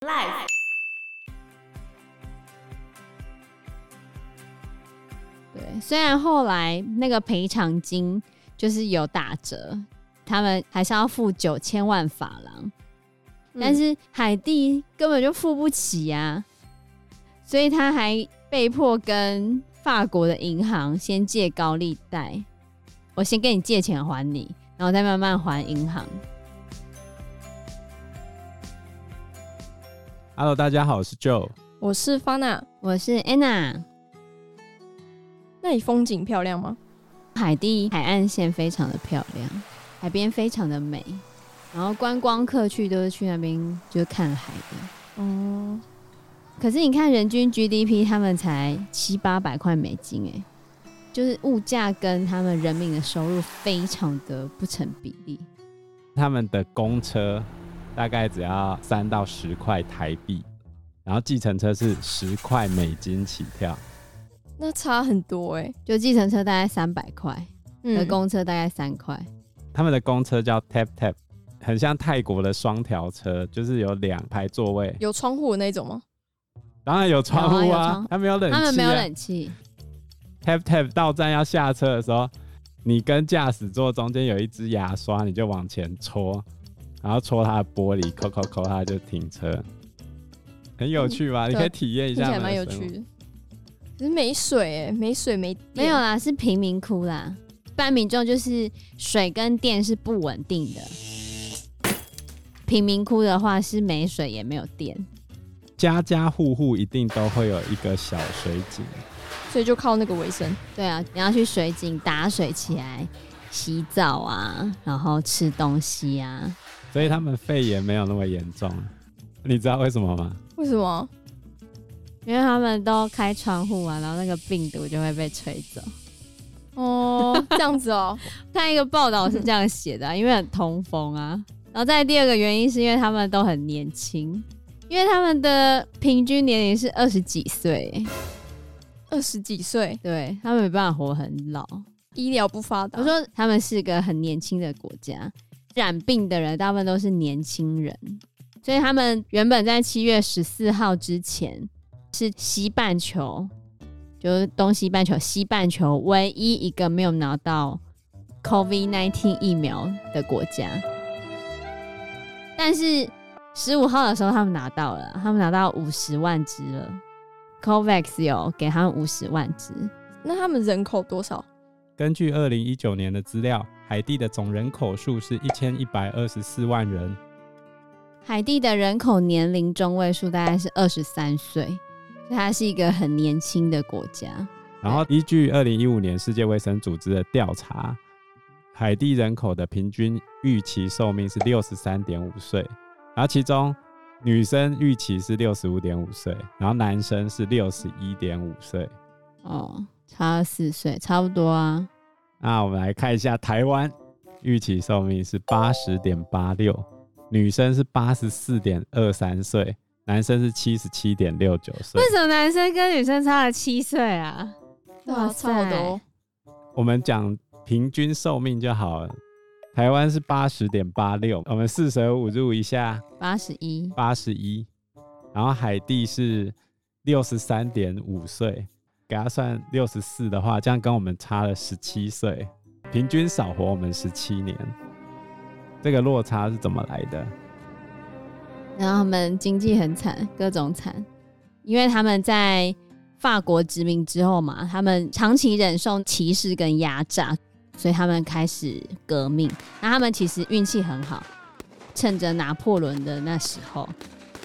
Life。对，虽然后来那个赔偿金就是有打折，他们还是要付九千万法郎，嗯，但是海蒂根本就付不起呀，所以他还被迫跟法国的银行先借高利贷，我先跟你借钱还你，然后再慢慢还银行。Hello，大家好，我是 Joe，我是 Fana，我是 Anna。那里风景漂亮吗？海地海岸线非常的漂亮，海边非常的美，然后观光客去都是去那边就是看海的。哦，可是你看人均 GDP，他们才七八百块美金，哎，就是物价跟他们人民的收入非常的不成比例。他们的公车大概只要三到十块台币，然后计程车是十块美金起跳。那差很多哎、欸，就计程车大概三百块，的公车大概三块。他们的公车叫 Tap Tap，很像泰国的双条车，就是有两排座位，有窗户的那种吗？当然有窗户啊，他们有冷气、啊，他们没有冷气。Tap Tap 到站要下车的时候，你跟驾驶座中间有一支牙刷，你就往前戳，然后戳他的玻璃，抠抠抠，他就停车，很有趣吧？嗯、你可以体验一下，蛮有趣的。可是没水哎，没水没电。没有啦，是贫民窟啦。一般民众就是水跟电是不稳定的。贫民窟的话是没水也没有电，家家户户一定都会有一个小水井，所以就靠那个为生。对啊，你要去水井打水起来洗澡啊，然后吃东西啊。所以他们肺炎没有那么严重，你知道为什么吗？为什么？因为他们都开窗户啊，然后那个病毒就会被吹走。哦，这样子哦。看一个报道是这样写的啊，因为很通风啊。然后再第二个原因是因为他们都很年轻，因为他们的平均年龄是二十几岁。二十几岁，对，他们没办法活很老，医疗不发达。我说他们是个很年轻的国家，染病的人大部分都是年轻人，所以他们原本在七月十四号之前。是西半球，就是东西半球，西半球唯一一个没有拿到 COVID-19 疫苗的国家。但是十五号的时候，他们拿到了，他们拿到五十万只了。COVAX 有给他们五十万只。那他们人口多少？根据二零一九年的资料，海地的总人口数是一千一百二十四万人。海地的人口年龄中位数大概是二十三岁。它是一个很年轻的国家。然后依据二零一五年世界卫生组织的调查，海地人口的平均预期寿命是六十三点五岁，然后其中女生预期是六十五点五岁，然后男生是六十一点五岁。哦，差了四岁，差不多啊。那我们来看一下台湾，预期寿命是八十点八六，女生是八十四点二三岁。男生是七十七点六九岁，为什么男生跟女生差了七岁啊？哇，差好多。我们讲平均寿命就好了。台湾是八十点八六，我们四舍五入一下，八十一，八十一。然后海地是六十三点五岁，给他算六十四的话，这样跟我们差了十七岁，平均少活我们十七年。这个落差是怎么来的？然后他们经济很惨，各种惨，因为他们在法国殖民之后嘛，他们长期忍受歧视跟压榨，所以他们开始革命。那他们其实运气很好，趁着拿破仑的那时候，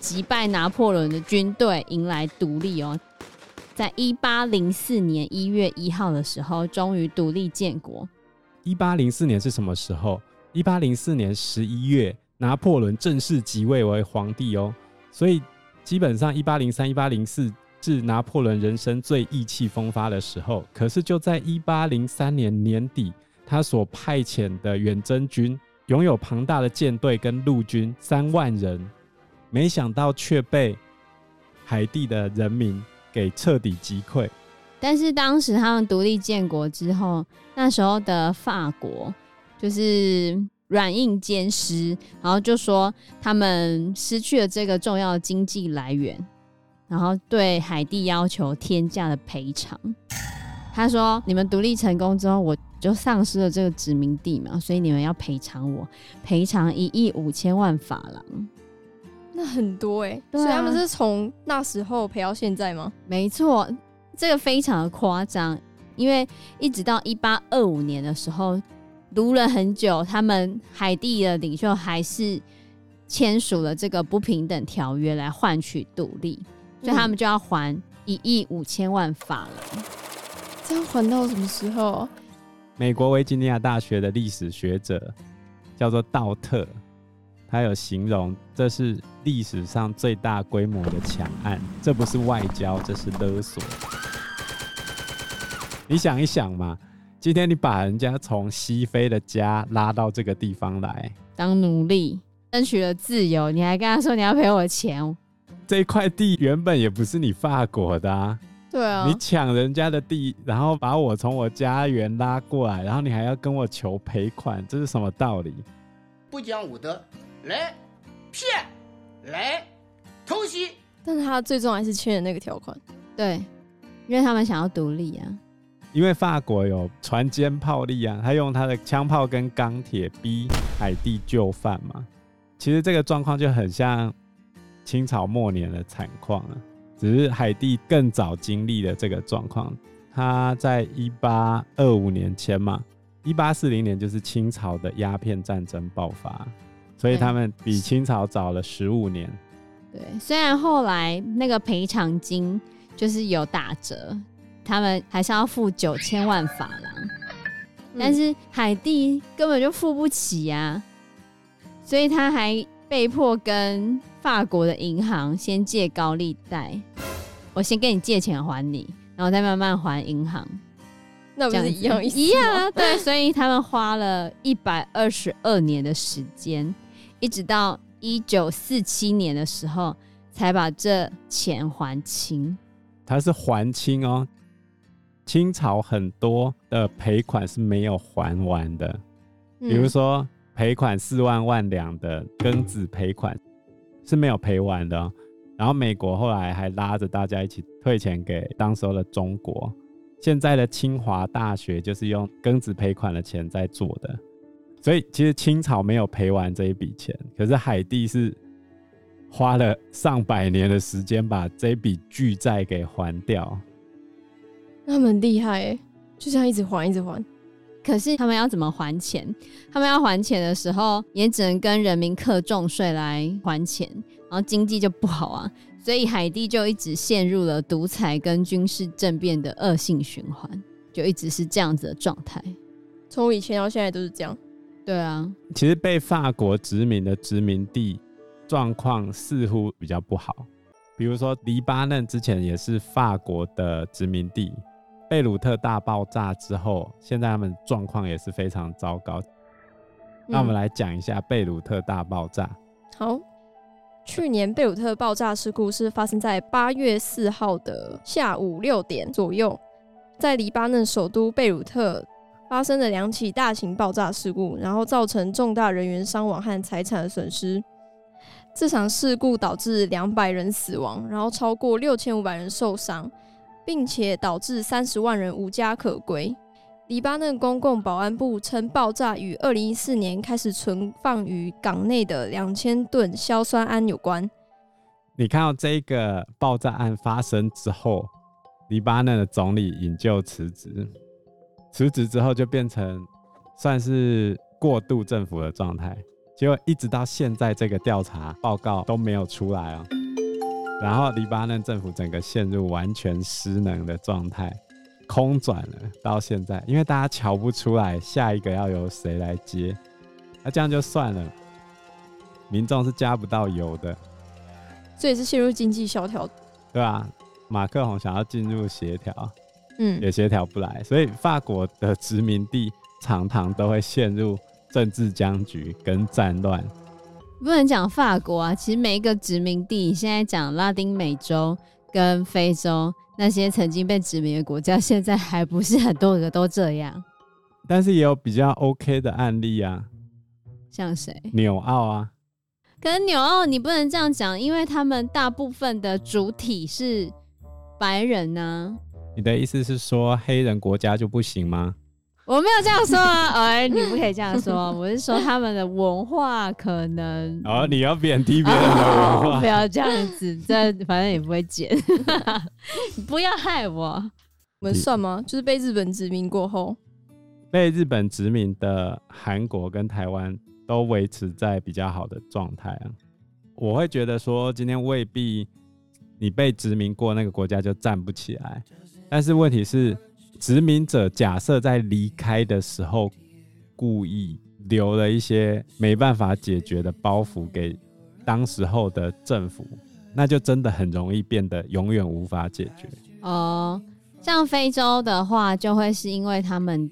击败拿破仑的军队，迎来独立哦。在一八零四年一月一号的时候，终于独立建国。一八零四年是什么时候？一八零四年十一月。拿破仑正式即位为皇帝哦，所以基本上一八零三、一八零四是拿破仑人生最意气风发的时候。可是就在一八零三年年底，他所派遣的远征军拥有庞大的舰队跟陆军三万人，没想到却被海地的人民给彻底击溃。但是当时他们独立建国之后，那时候的法国就是。软硬兼施，然后就说他们失去了这个重要的经济来源，然后对海地要求天价的赔偿。他说：“你们独立成功之后，我就丧失了这个殖民地嘛，所以你们要赔偿我，赔偿一亿五千万法郎。那很多哎、欸，对啊、所以他们是从那时候赔到现在吗？没错，这个非常的夸张，因为一直到一八二五年的时候，读了很久，他们海地的领袖还是签署了这个不平等条约来换取独立，所以他们就要还一亿五千万法郎。”这要还到什么时候？美国维吉尼亚大学的历史学者叫做道特，他有形容这是历史上最大规模的抢案，这不是外交，这是勒索。你想一想嘛，今天你把人家从西非的家拉到这个地方来当奴隶，争取了自由，你还跟他说你要赔我钱？这块地原本也不是你法国的啊。对啊，你抢人家的地，然后把我从我家园拉过来，然后你还要跟我求赔款，这是什么道理？不讲武德，来骗，来偷袭。但是他最终还是签了那个条款。对，因为他们想要独立啊。因为法国有船坚炮利啊，他用他的枪炮跟钢铁逼海地就范嘛。其实这个状况就很像清朝末年的惨况啊。只是海地更早经历了这个状况，他在一八二五年签嘛，一八四零年就是清朝的鸦片战争爆发，所以他们比清朝早了十五年。对，虽然后来那个赔偿金就是有打折，他们还是要付九千万法郎，但是海地根本就付不起呀、啊，所以他还被迫跟。法国的银行先借高利贷，我先跟你借钱还你，然后再慢慢还银行，那不是一样意思？一样啊，对，所以他们花了一百二十二年的时间，一直到一九四七年的时候才把这钱还清。他是还清哦，清朝很多的赔款是没有还完的，比如说赔款四万万两的庚子赔款。是没有赔完的，然后美国后来还拉着大家一起退钱给当时候的中国。现在的清华大学就是用庚子赔款的钱在做的，所以其实清朝没有赔完这一笔钱，可是海地是花了上百年的时间把这笔巨债给还掉。那他们很厉害哎，就这样一直还，一直还。可是他们要怎么还钱？他们要还钱的时候，也只能跟人民课重税来还钱，然后经济就不好啊。所以海地就一直陷入了独裁跟军事政变的恶性循环，就一直是这样子的状态。从以前到现在都是这样。对啊，其实被法国殖民的殖民地状况似乎比较不好，比如说黎巴嫩之前也是法国的殖民地。贝鲁特大爆炸之后，现在他们状况也是非常糟糕。那我们来讲一下贝鲁特大爆炸。嗯。好，去年贝鲁特爆炸事故是发生在八月四号的下午六点左右，在黎巴嫩首都贝鲁特发生了两起大型爆炸事故，然后造成重大人员伤亡和财产损失。这场事故导致两百人死亡，然后超过六千五百人受伤。并且导致三十万人无家可归。黎巴嫩公共保安部称，爆炸与二零一四年开始存放于港内的两千吨硝酸铵有关。你看到这个爆炸案发生之后，黎巴嫩的总理引咎辞职，辞职之后就变成算是过渡政府的状态，结果一直到现在，这个调查报告都没有出来啊。然后黎巴嫩政府整个陷入完全失能的状态，空转了到现在，因为大家瞧不出来下一个要由谁来接，那这样就算了，民众是加不到油的，这也是陷入经济萧条，对啊，马克宏想要进入协调，嗯，也协调不来，所以法国的殖民地常常都会陷入政治僵局跟战乱。不能讲法国啊，其实每一个殖民地，现在讲拉丁美洲跟非洲那些曾经被殖民的国家，现在还不是很多个都这样。但是也有比较 OK 的案例啊，像谁？纽澳啊。可是纽澳你不能这样讲，因为他们大部分的主体是白人呢、啊。你的意思是说黑人国家就不行吗？我没有这样说啊，哎，你不可以这样说。我是说他们的文化可能……哦，你要贬低别人的文化，哦，不要这样子，这反正也不会减。不要害我。我们算吗？就是被日本殖民过后，被日本殖民的韩国跟台湾都维持在比较好的状态啊。我会觉得说，今天未必你被殖民过那个国家就站不起来。但是问题是，殖民者假设在离开的时候，故意留了一些没办法解决的包袱给当时候的政府，那就真的很容易变得永远无法解决。哦，像非洲的话，就会是因为他们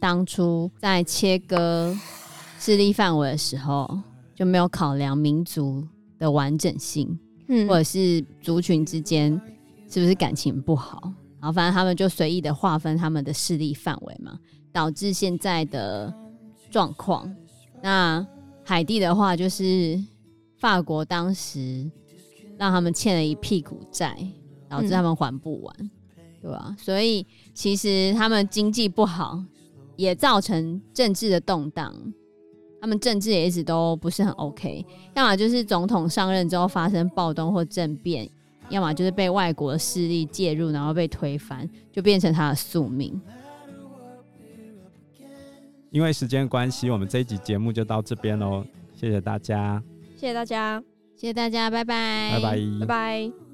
当初在切割势力范围的时候，就没有考量民族的完整性，嗯，或者是族群之间是不是感情不好。然后反正他们就随意的划分他们的势力范围嘛，导致现在的状况。那海地的话，就是法国当时让他们欠了一屁股债，导致他们还不完，嗯、对吧？所以其实他们经济不好，也造成政治的动荡。他们政治也一直都不是很 OK，要么就是总统上任之后发生暴动或政变。要么就是被外国的势力介入，然后被推翻，就变成他的宿命。因为时间关系，我们这一集节目就到这边喽。谢谢大家，谢谢大家，谢谢大家，拜拜，拜拜，拜拜。